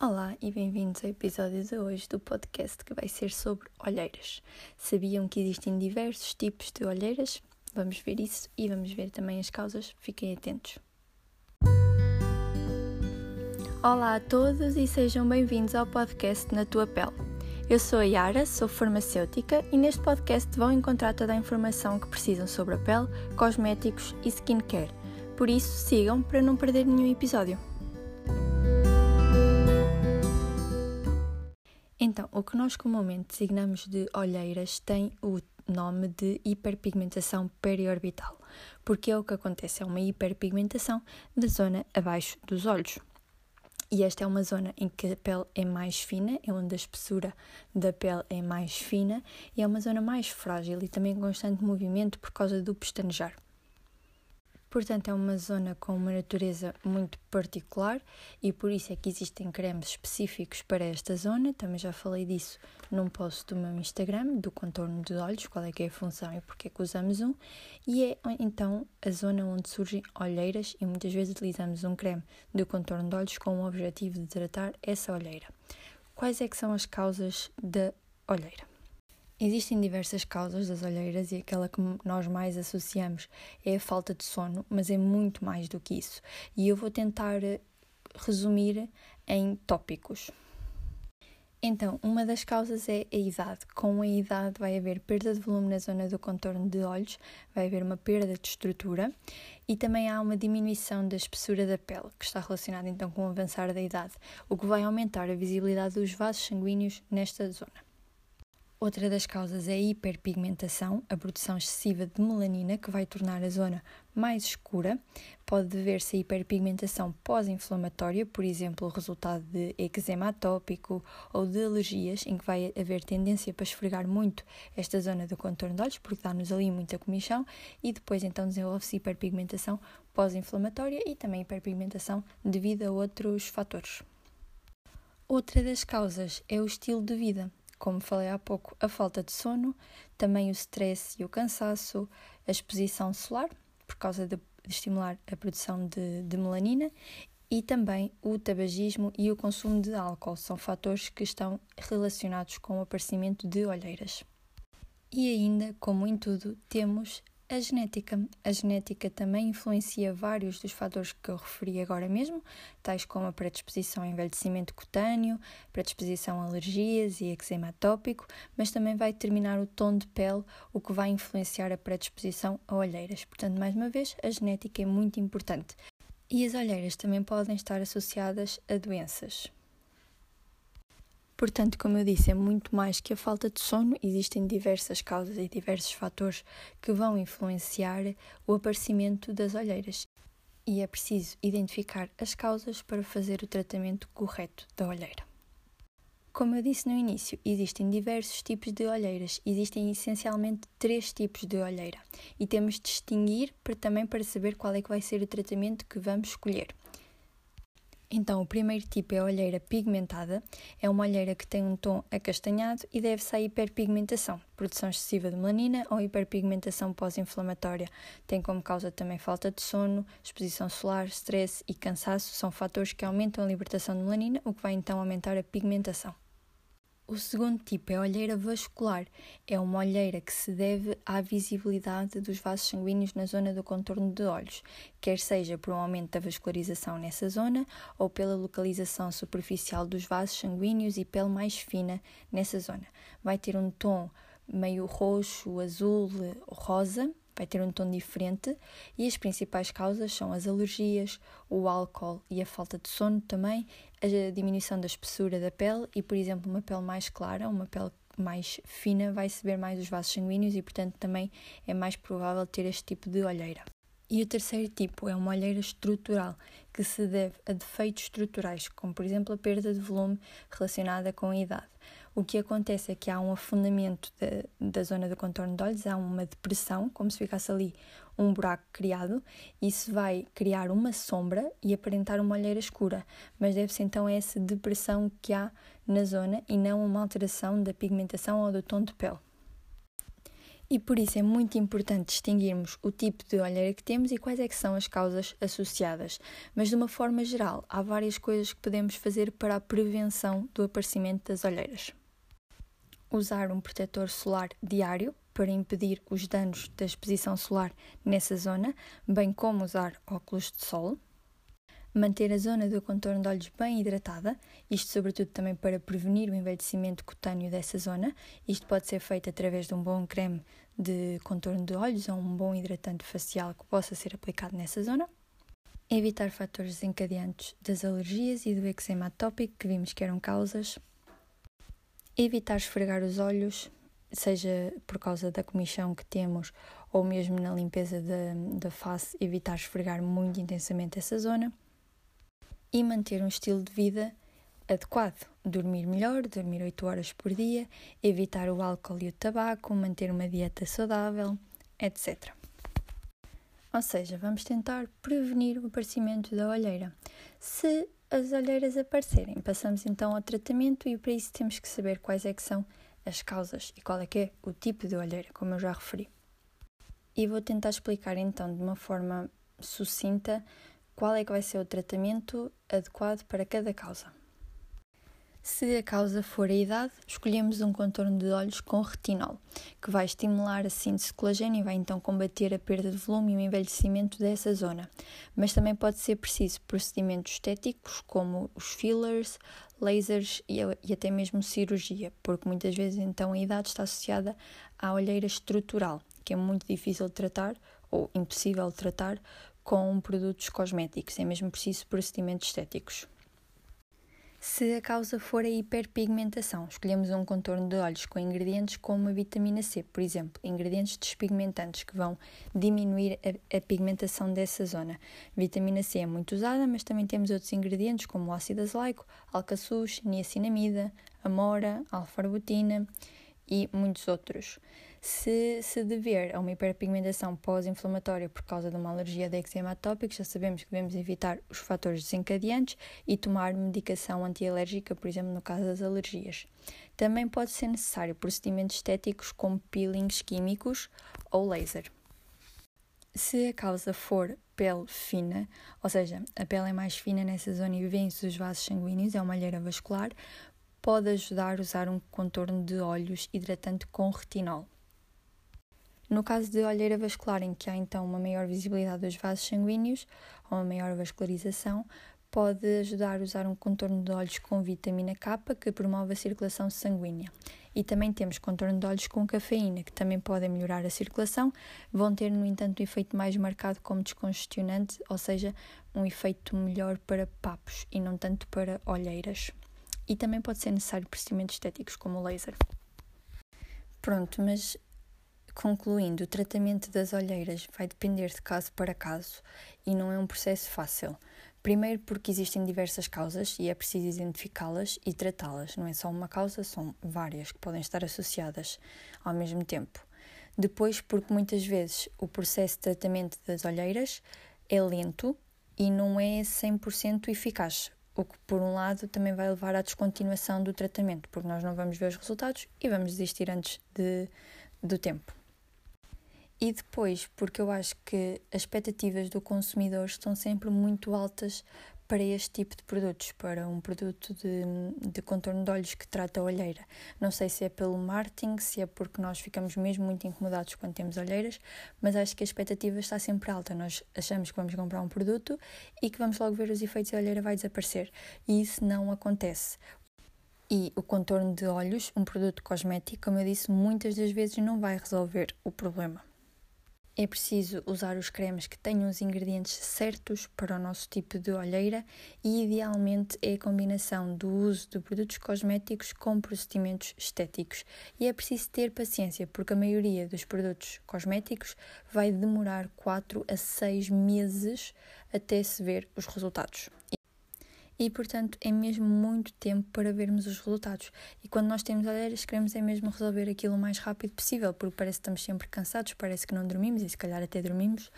Olá e bem-vindos ao episódio de hoje do podcast que vai ser sobre olheiras. Sabiam que existem diversos tipos de olheiras? Vamos ver isso e vamos ver também as causas. Fiquem atentos. Olá a todos e sejam bem-vindos ao podcast Na Tua Pele. Eu sou a Yara, sou farmacêutica e neste podcast vão encontrar toda a informação que precisam sobre a pele, cosméticos e skincare. Por isso, sigam para não perder nenhum episódio. Então, o que nós comumente designamos de olheiras tem o nome de hiperpigmentação periorbital, porque é o que acontece, é uma hiperpigmentação da zona abaixo dos olhos. E esta é uma zona em que a pele é mais fina, é onde a espessura da pele é mais fina e é uma zona mais frágil e também em constante movimento por causa do pestanejar. Portanto, é uma zona com uma natureza muito particular e por isso é que existem cremes específicos para esta zona. Também já falei disso num post do meu Instagram, do contorno dos olhos, qual é que é a função e porque é que usamos um. E é então a zona onde surgem olheiras e muitas vezes utilizamos um creme do contorno de olhos com o objetivo de tratar essa olheira. Quais é que são as causas da olheira? Existem diversas causas das olheiras e aquela que nós mais associamos é a falta de sono, mas é muito mais do que isso. E eu vou tentar eh, resumir em tópicos. Então, uma das causas é a idade. Com a idade vai haver perda de volume na zona do contorno de olhos, vai haver uma perda de estrutura e também há uma diminuição da espessura da pele, que está relacionada então com o avançar da idade, o que vai aumentar a visibilidade dos vasos sanguíneos nesta zona. Outra das causas é a hiperpigmentação, a produção excessiva de melanina, que vai tornar a zona mais escura. Pode dever-se a hiperpigmentação pós-inflamatória, por exemplo, resultado de eczema atópico ou de alergias, em que vai haver tendência para esfregar muito esta zona do contorno de olhos, porque dá-nos ali muita comichão, e depois então desenvolve-se hiperpigmentação pós-inflamatória e também hiperpigmentação devido a outros fatores. Outra das causas é o estilo de vida como falei há pouco, a falta de sono, também o stress e o cansaço, a exposição solar, por causa de, estimular a produção de, de melanina, e também o tabagismo e o consumo de álcool são fatores que estão relacionados com o aparecimento de olheiras. E ainda, como em tudo, temos a genética. A genética também influencia vários dos fatores que eu referi agora mesmo, tais como a predisposição ao envelhecimento cutâneo, predisposição a alergias e eczema atópico, mas também vai determinar o tom de pele, o que vai influenciar a predisposição a olheiras. Portanto, mais uma vez, a genética é muito importante. E as olheiras também podem estar associadas a doenças. Portanto, como eu disse, é muito mais que a falta de sono, existem diversas causas e diversos fatores que vão influenciar o aparecimento das olheiras. E é preciso identificar as causas para fazer o tratamento correto da olheira. Como eu disse no início, existem diversos tipos de olheiras, existem essencialmente três tipos de olheira e temos de distinguir também para saber qual é que vai ser o tratamento que vamos escolher. Então, o primeiro tipo é a olheira pigmentada. É uma olheira que tem um tom acastanhado e deve-se à hiperpigmentação, produção excessiva de melanina ou hiperpigmentação pós-inflamatória. Tem como causa também falta de sono, exposição solar, stress e cansaço. São fatores que aumentam a libertação de melanina, o que vai então aumentar a pigmentação. O segundo tipo é a olheira vascular. É uma olheira que se deve à visibilidade dos vasos sanguíneos na zona do contorno de olhos, quer seja por um aumento da vascularização nessa zona ou pela localização superficial dos vasos sanguíneos e pele mais fina nessa zona. Vai ter um tom meio roxo, azul, rosa, vai ter um tom diferente e as principais causas são as alergias, o álcool e a falta de sono também, a diminuição da espessura da pele e, por exemplo, uma pele mais clara, uma pele mais fina vai receber mais os vasos sanguíneos e, portanto, também é mais provável ter este tipo de olheira. E o terceiro tipo é uma olheira estrutural, que se deve a defeitos estruturais, como por exemplo a perda de volume relacionada com a idade. O que acontece é que há um afundamento da, da zona do contorno de olhos, há uma depressão, como se ficasse ali um buraco criado, isso vai criar uma sombra e aparentar uma olheira escura, mas deve-se então a essa depressão que há na zona e não uma alteração da pigmentação ou do tom de pele. E por isso é muito importante distinguirmos o tipo de olheira que temos e quais é são as causas associadas. Mas de uma forma geral, há várias coisas que podemos fazer para a prevenção do aparecimento das olheiras. Usar um protetor solar diário para impedir os danos da exposição solar nessa zona, bem como usar óculos de sol. Manter a zona do contorno de olhos bem hidratada, isto sobretudo também para prevenir o envelhecimento cutâneo dessa zona. Isto pode ser feito através de um bom creme de contorno de olhos ou um bom hidratante facial que possa ser aplicado nessa zona. Evitar fatores desencadeantes das alergias e do eczema atópico, que vimos que eram causas. Evitar esfregar os olhos, seja por causa da comichão que temos ou mesmo na limpeza da, da face, evitar esfregar muito intensamente essa zona e manter um estilo de vida adequado. Dormir melhor, dormir 8 horas por dia, evitar o álcool e o tabaco, manter uma dieta saudável, etc. Ou seja, vamos tentar prevenir o aparecimento da olheira. Se as olheiras aparecerem, passamos então ao tratamento e para isso temos que saber quais é que são as causas e qual é que é o tipo de olheira, como eu já referi. E vou tentar explicar então de uma forma sucinta qual é que vai ser o tratamento adequado para cada causa. Se a causa for a idade, escolhemos um contorno de olhos com retinol, que vai estimular a síntese de colagênio e vai então combater a perda de volume e o envelhecimento dessa zona. Mas também pode ser preciso procedimentos estéticos, como os fillers, lasers e, e até mesmo cirurgia, porque muitas vezes então a idade está associada à olheira estrutural, que é muito difícil de tratar ou impossível de tratar com produtos cosméticos, é mesmo preciso procedimentos estéticos. Se a causa for a hiperpigmentação, escolhemos um contorno de olhos com ingredientes como a vitamina C, por exemplo, ingredientes despigmentantes que vão diminuir a, a, pigmentação dessa zona. Vitamina C é muito usada, mas também temos outros ingredientes como o ácido azelaico, alcaçuz, niacinamida, amora, alfarbutina e muitos outros. Se se dever a uma hiperpigmentação pós-inflamatória por causa de uma alergia de eczema atópico, já sabemos que devemos evitar os fatores desencadeantes e tomar medicação antialérgica, por exemplo, no caso das alergias. Também pode ser necessário procedimentos estéticos como peelings químicos ou laser. Se a causa for pele fina, ou seja, a pele é mais fina nessa zona e vence os vasos sanguíneos, é uma alheira vascular, pode ajudar a usar um contorno de olhos hidratante com retinol. No caso de olheira vascular, em que há então uma maior visibilidade dos vasos sanguíneos ou uma maior vascularização, pode ajudar a usar um contorno de olhos com vitamina K que promove a circulação sanguínea. E também temos contorno de olhos com cafeína, que também podem melhorar a circulação, vão ter, no entanto, um efeito mais marcado como descongestionante, ou seja, um efeito melhor para papos e não tanto para olheiras. E também pode ser necessário procedimentos estéticos como o laser. Pronto, mas Concluindo, o tratamento das olheiras vai depender de caso para caso e não é um processo fácil. Primeiro, porque existem diversas causas e é preciso identificá-las e tratá-las. Não é só uma causa, são várias que podem estar associadas ao mesmo tempo. Depois, porque muitas vezes o processo de tratamento das olheiras é lento e não é 100% eficaz, o que, por um lado, também vai levar à descontinuação do tratamento, porque nós não vamos ver os resultados e vamos desistir antes de, do tempo. E depois, porque eu acho que as expectativas do consumidor estão sempre muito altas para este tipo de produtos, para um produto de, de contorno de olhos que trata a olheira. Não sei se é pelo marketing, se é porque nós ficamos mesmo muito incomodados quando temos olheiras, mas acho que a expectativa está sempre alta. Nós achamos que vamos comprar um produto e que vamos logo ver os efeitos e a olheira vai desaparecer. E isso não acontece. E o contorno de olhos, um produto cosmético, como eu disse, muitas das vezes não vai resolver o problema. É preciso usar os cremes que tenham os ingredientes certos para o nosso tipo de olheira e, idealmente, é a combinação do uso de produtos cosméticos com procedimentos estéticos. E é preciso ter paciência, porque a maioria dos produtos cosméticos vai demorar 4 a 6 meses até se ver os resultados e, portanto, é mesmo muito tempo para vermos os resultados. E quando nós temos olheiras, queremos é mesmo resolver aquilo o mais rápido possível, porque parece que estamos sempre cansados, parece que não dormimos e se calhar até dormimos,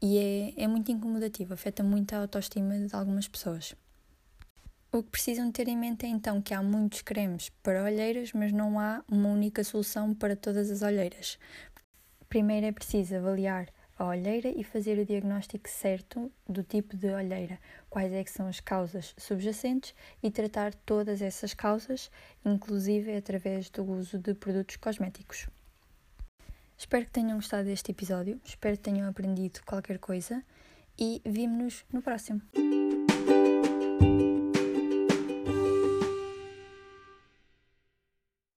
e é, é muito incomodativo, afeta muito a autoestima de algumas pessoas. O que precisam ter em mente é então que há muitos cremes para olheiras, mas não há uma única solução para todas as olheiras. Primeiro é preciso avaliar a olheira e fazer o diagnóstico certo do tipo de olheira, quais é são as causas subjacentes e tratar todas essas causas, inclusive através do uso de produtos cosméticos. Espero que tenham gostado deste episódio, espero que tenham aprendido qualquer coisa e vemo-nos no próximo.